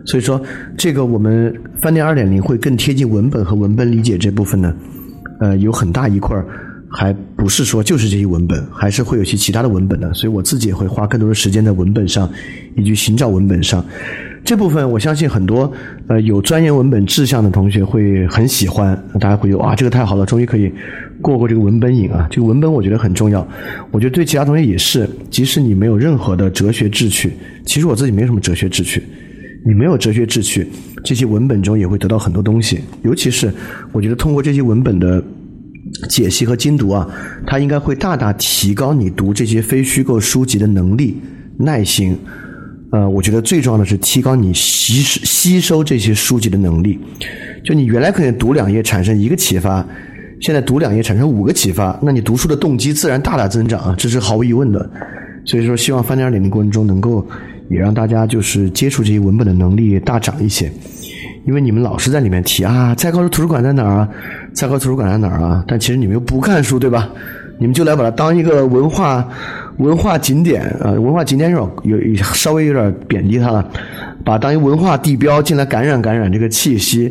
所以说，这个我们饭店二点零会更贴近文本和文本理解这部分呢，呃，有很大一块儿还不是说就是这些文本，还是会有些其他的文本的。所以我自己也会花更多的时间在文本上，以及寻找文本上。这部分我相信很多呃有专业文本志向的同学会很喜欢，大家会觉得哇，这个太好了，终于可以过过这个文本瘾啊！这个文本我觉得很重要，我觉得对其他同学也是。即使你没有任何的哲学志趣，其实我自己没有什么哲学志趣。你没有哲学志趣，这些文本中也会得到很多东西。尤其是我觉得通过这些文本的解析和精读啊，它应该会大大提高你读这些非虚构书籍的能力、耐心。呃，我觉得最重要的是提高你吸吸收这些书籍的能力。就你原来可能读两页产生一个启发，现在读两页产生五个启发，那你读书的动机自然大大增长啊，这是毫无疑问的。所以说，希望翻点二点零过程中能够。也让大家就是接触这些文本的能力大涨一些，因为你们老是在里面提啊，蔡高师图书馆在哪儿啊？蔡高图书馆在哪儿啊？但其实你们又不看书，对吧？你们就来把它当一个文化文化景点啊，文化景点有有稍微有点贬低它了，把当一文化地标进来感染感染这个气息，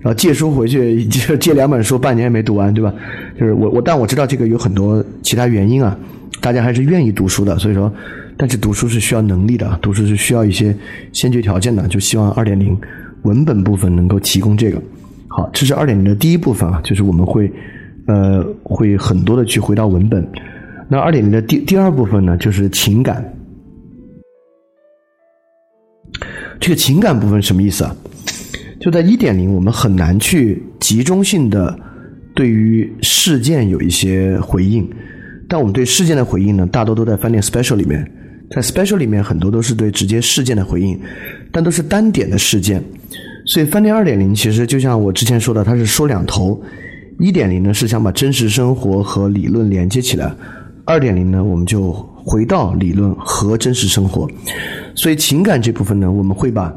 然后借书回去借 借两本书，半年也没读完，对吧？就是我我但我知道这个有很多其他原因啊，大家还是愿意读书的，所以说。但是读书是需要能力的，读书是需要一些先决条件的。就希望二点零文本部分能够提供这个。好，这是二点零的第一部分啊，就是我们会呃会很多的去回到文本。那二点零的第第二部分呢，就是情感。这个情感部分什么意思啊？就在一点零，我们很难去集中性的对于事件有一些回应，但我们对事件的回应呢，大多都在饭店 special 里面。在 special 里面很多都是对直接事件的回应，但都是单点的事件，所以饭店二点零其实就像我之前说的，它是说两头，一点零呢是想把真实生活和理论连接起来，二点零呢我们就回到理论和真实生活，所以情感这部分呢，我们会把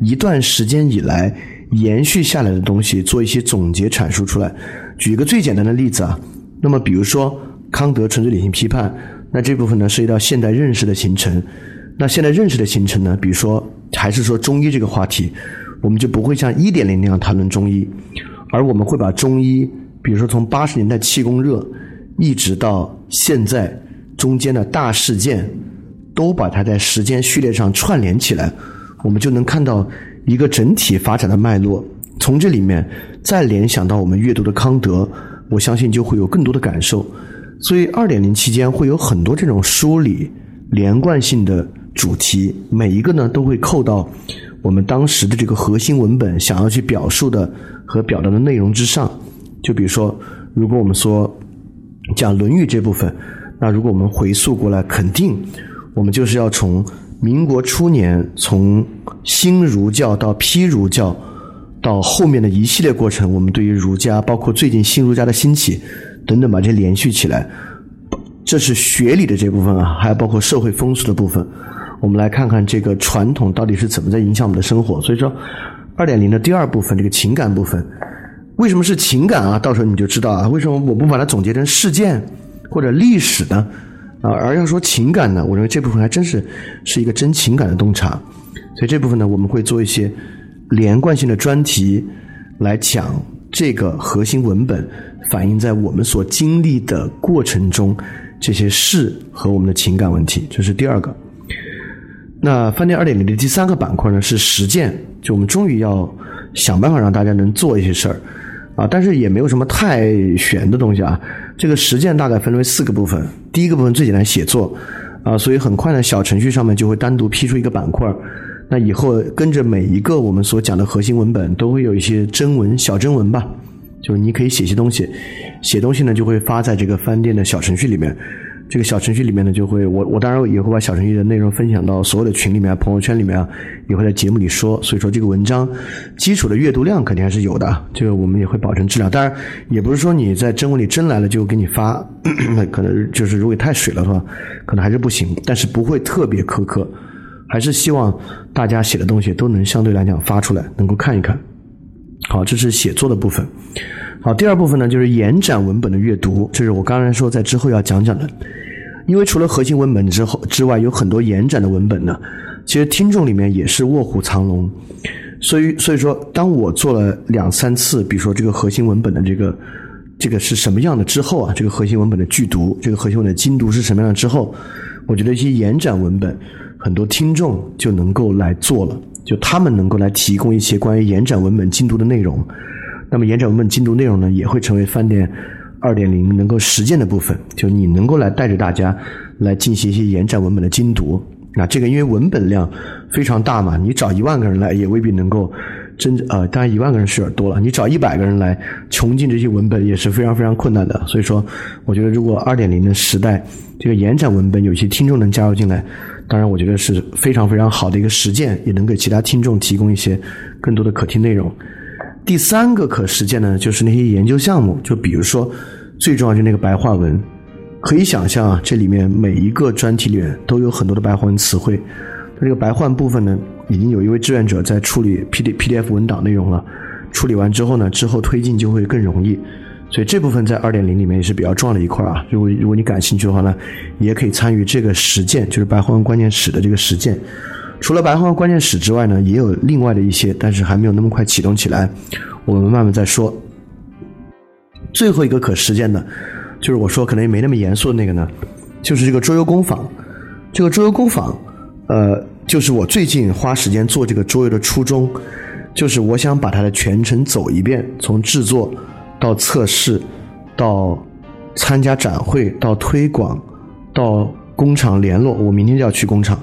一段时间以来延续下来的东西做一些总结阐述出来。举一个最简单的例子啊，那么比如说康德纯粹理性批判。那这部分呢，涉及到现代认识的形成。那现代认识的形成呢，比如说，还是说中医这个话题，我们就不会像一点零那样谈论中医，而我们会把中医，比如说从八十年代气功热，一直到现在中间的大事件，都把它在时间序列上串联起来，我们就能看到一个整体发展的脉络。从这里面再联想到我们阅读的康德，我相信就会有更多的感受。所以，二点零期间会有很多这种梳理、连贯性的主题，每一个呢都会扣到我们当时的这个核心文本想要去表述的和表达的内容之上。就比如说，如果我们说讲《论语》这部分，那如果我们回溯过来，肯定我们就是要从民国初年，从新儒教到批儒教，到后面的一系列过程，我们对于儒家，包括最近新儒家的兴起。等等，把这连续起来，这是学理的这部分啊，还有包括社会风俗的部分。我们来看看这个传统到底是怎么在影响我们的生活。所以说，二点零的第二部分，这个情感部分，为什么是情感啊？到时候你就知道啊，为什么我不把它总结成事件或者历史呢？啊，而要说情感呢？我认为这部分还真是是一个真情感的洞察。所以这部分呢，我们会做一些连贯性的专题来讲这个核心文本。反映在我们所经历的过程中，这些事和我们的情感问题，这是第二个。那饭店二点零的第三个板块呢是实践，就我们终于要想办法让大家能做一些事儿啊，但是也没有什么太玄的东西啊。这个实践大概分为四个部分，第一个部分最简单，写作啊，所以很快呢，小程序上面就会单独批出一个板块。那以后跟着每一个我们所讲的核心文本，都会有一些真文、小真文吧。就是你可以写些东西，写东西呢就会发在这个饭店的小程序里面。这个小程序里面呢就会，我我当然也会把小程序的内容分享到所有的群里面、朋友圈里面啊，也会在节目里说。所以说这个文章基础的阅读量肯定还是有的，这个我们也会保证质量。当然也不是说你在真文里真来了就给你发，那 可能就是如果太水了的话，可能还是不行。但是不会特别苛刻，还是希望大家写的东西都能相对来讲发出来，能够看一看。好，这是写作的部分。好，第二部分呢，就是延展文本的阅读，这是我刚才说在之后要讲讲的。因为除了核心文本之后之外，有很多延展的文本呢。其实听众里面也是卧虎藏龙，所以所以说，当我做了两三次，比如说这个核心文本的这个这个是什么样的之后啊，这个核心文本的剧读，这个核心文本的精读是什么样的之后，我觉得一些延展文本，很多听众就能够来做了，就他们能够来提供一些关于延展文本精读的内容。那么延展文本精读内容呢，也会成为饭店二点零能够实践的部分，就你能够来带着大家来进行一些延展文本的精读。那这个因为文本量非常大嘛，你找一万个人来也未必能够真呃，当然一万个人是有点多了，你找一百个人来穷尽这些文本也是非常非常困难的。所以说，我觉得如果二点零的时代这个延展文本有些听众能加入进来，当然我觉得是非常非常好的一个实践，也能给其他听众提供一些更多的可听内容。第三个可实践呢，就是那些研究项目，就比如说最重要就那个白话文。可以想象啊，这里面每一个专题里面都有很多的白话文词汇。那这个白话部分呢，已经有一位志愿者在处理 P D P D F 文档内容了。处理完之后呢，之后推进就会更容易。所以这部分在二点零里面也是比较重要的一块啊。如果如果你感兴趣的话呢，也可以参与这个实践，就是白话文关键史的这个实践。除了白话关键史之外呢，也有另外的一些，但是还没有那么快启动起来，我们慢慢再说。最后一个可实践的。就是我说可能也没那么严肃的那个呢，就是这个桌游工坊。这个桌游工坊，呃，就是我最近花时间做这个桌游的初衷，就是我想把它的全程走一遍，从制作到测试，到参加展会，到推广，到工厂联络。我明天就要去工厂，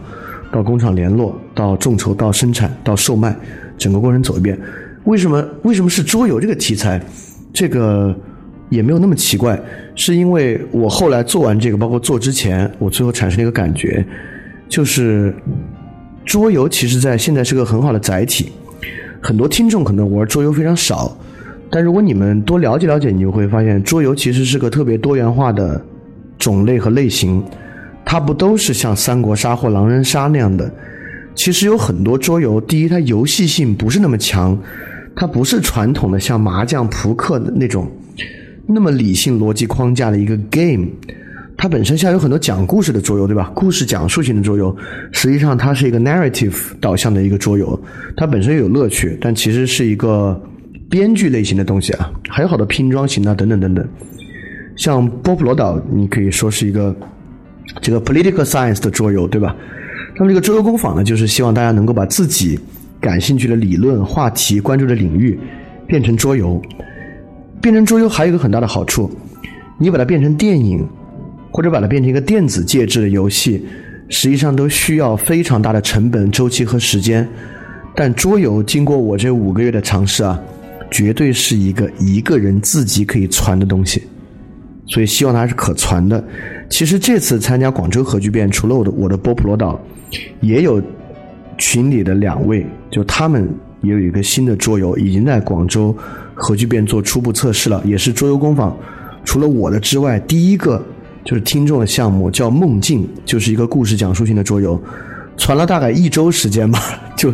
到工厂联络，到众筹，到生产，到售卖，整个过程走一遍。为什么？为什么是桌游这个题材？这个。也没有那么奇怪，是因为我后来做完这个，包括做之前，我最后产生了一个感觉，就是桌游其实在现在是个很好的载体。很多听众可能玩桌游非常少，但如果你们多了解了解，你就会发现桌游其实是个特别多元化的种类和类型。它不都是像三国杀或狼人杀那样的？其实有很多桌游，第一，它游戏性不是那么强，它不是传统的像麻将、扑克的那种。那么理性逻辑框架的一个 game，它本身像有很多讲故事的桌游，对吧？故事讲述型的桌游，实际上它是一个 narrative 导向的一个桌游，它本身有乐趣，但其实是一个编剧类型的东西啊。还有好多拼装型的等等等等。像波普罗岛，你可以说是一个这个 political science 的桌游，对吧？那么这个桌游工坊呢，就是希望大家能够把自己感兴趣的理论话题、关注的领域变成桌游。变成桌游还有一个很大的好处，你把它变成电影，或者把它变成一个电子介质的游戏，实际上都需要非常大的成本、周期和时间。但桌游经过我这五个月的尝试啊，绝对是一个一个人自己可以传的东西，所以希望它是可传的。其实这次参加广州核聚变，除了我的我的波普罗岛，也有群里的两位，就他们也有一个新的桌游，已经在广州。核聚变做初步测试了，也是桌游工坊，除了我的之外，第一个就是听众的项目叫梦境，就是一个故事讲述性的桌游，传了大概一周时间吧，就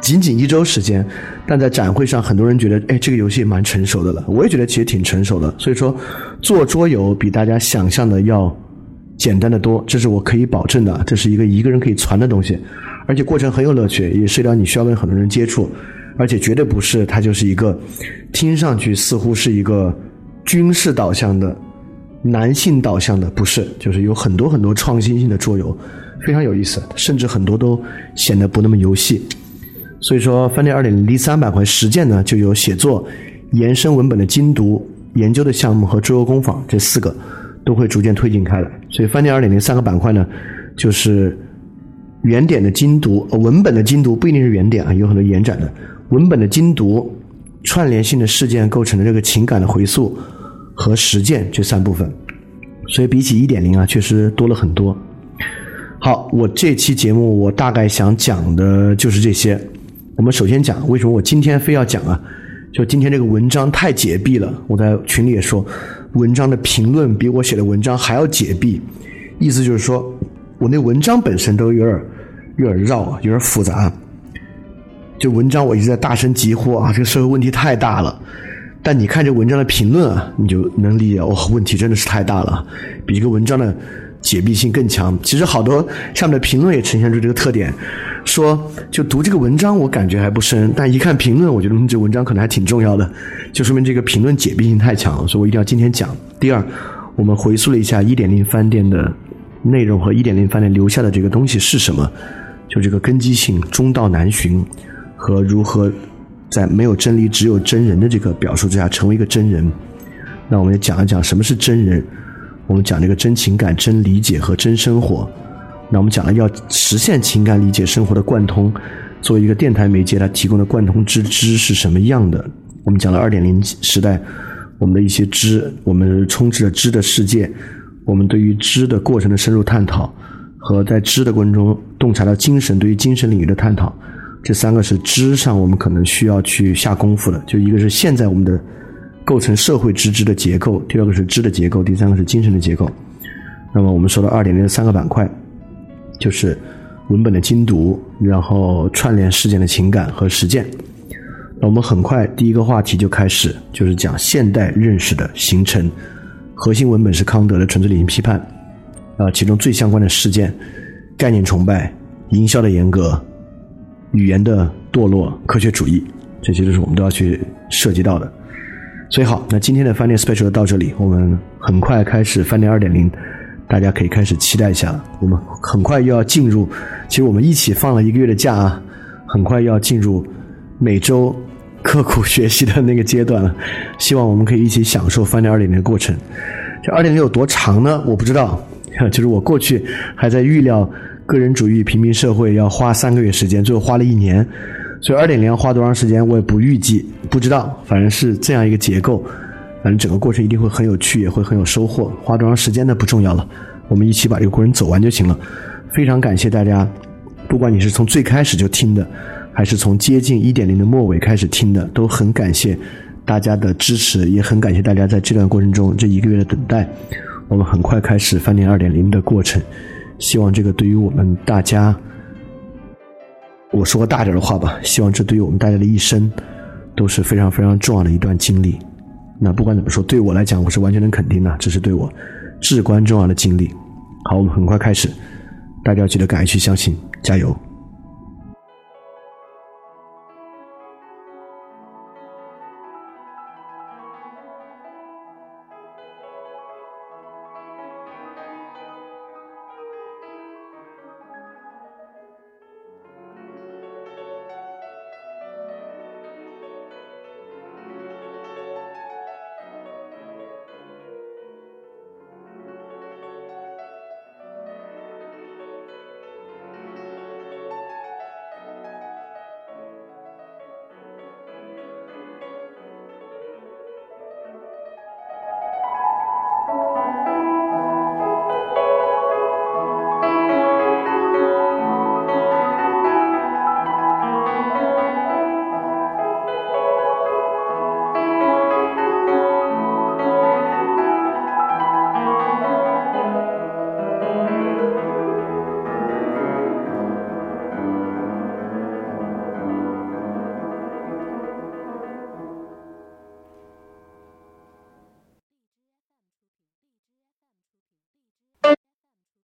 仅仅一周时间，但在展会上很多人觉得，哎，这个游戏蛮成熟的了，我也觉得其实挺成熟的，所以说做桌游比大家想象的要简单的多，这是我可以保证的，这是一个一个人可以传的东西，而且过程很有乐趣，也涉及到你需要跟很多人接触。而且绝对不是，它就是一个听上去似乎是一个军事导向的、男性导向的，不是，就是有很多很多创新性的桌游，非常有意思，甚至很多都显得不那么游戏。所以说，饭店二点零第三板块实践呢，就有写作、延伸文本的精读、研究的项目和桌游工坊这四个都会逐渐推进开来。所以，饭店二点零三个板块呢，就是原点的精读、文本的精读，不一定是原点啊，有很多延展的。文本的精读、串联性的事件构成的这个情感的回溯和实践这三部分，所以比起一点零啊，确实多了很多。好，我这期节目我大概想讲的就是这些。我们首先讲为什么我今天非要讲啊？就今天这个文章太解闭了，我在群里也说，文章的评论比我写的文章还要解闭，意思就是说我那文章本身都有点有点绕，有点复杂。就文章我一直在大声疾呼啊，这个社会问题太大了。但你看这文章的评论啊，你就能理解哦，问题真的是太大了，比这个文章的解密性更强。其实好多下面的评论也呈现出这个特点，说就读这个文章我感觉还不深，但一看评论，我觉得这文章可能还挺重要的，就说明这个评论解密性太强了，所以我一定要今天讲。第二，我们回溯了一下一点零饭店的内容和一点零饭店留下的这个东西是什么，就这个根基性、中道难寻和如何在没有真理只有真人的这个表述之下成为一个真人。那我们也讲一讲什么是真人，我们讲这个真情感、真理解和真生活。那我们讲了要实现情感理解生活的贯通，作为一个电台媒介，它提供的贯通之知是什么样的？我们讲了二点零时代我们的一些知，我们充斥着知的世界，我们对于知的过程的深入探讨，和在知的过程中洞察到精神对于精神领域的探讨，这三个是知上我们可能需要去下功夫的。就一个是现在我们的。构成社会知知的结构，第二个是知的结构，第三个是精神的结构。那么我们说到二点零的三个板块，就是文本的精读，然后串联事件的情感和实践。那我们很快第一个话题就开始，就是讲现代认识的形成。核心文本是康德的纯粹理性批判，啊，其中最相关的事件：概念崇拜、营销的严格、语言的堕落、科学主义，这些都是我们都要去涉及到的。所以好，那今天的饭店 special 就到这里，我们很快开始饭店二点零，大家可以开始期待一下。我们很快又要进入，其实我们一起放了一个月的假啊，很快要进入每周刻苦学习的那个阶段了。希望我们可以一起享受饭店二点零的过程。这二点零有多长呢？我不知道，就是我过去还在预料个人主义平民社会要花三个月时间，最后花了一年。所以二点零花多长时间，我也不预计，不知道。反正是这样一个结构，反正整个过程一定会很有趣，也会很有收获。花多长时间呢？不重要了，我们一起把这个过程走完就行了。非常感谢大家，不管你是从最开始就听的，还是从接近一点零的末尾开始听的，都很感谢大家的支持，也很感谢大家在这段过程中这一个月的等待。我们很快开始饭店二点零的过程，希望这个对于我们大家。我说个大点的话吧，希望这对于我们大家的一生都是非常非常重要的一段经历。那不管怎么说，对我来讲，我是完全能肯定的，这是对我至关重要的经历。好，我们很快开始，大家要记得敢于去相信，加油。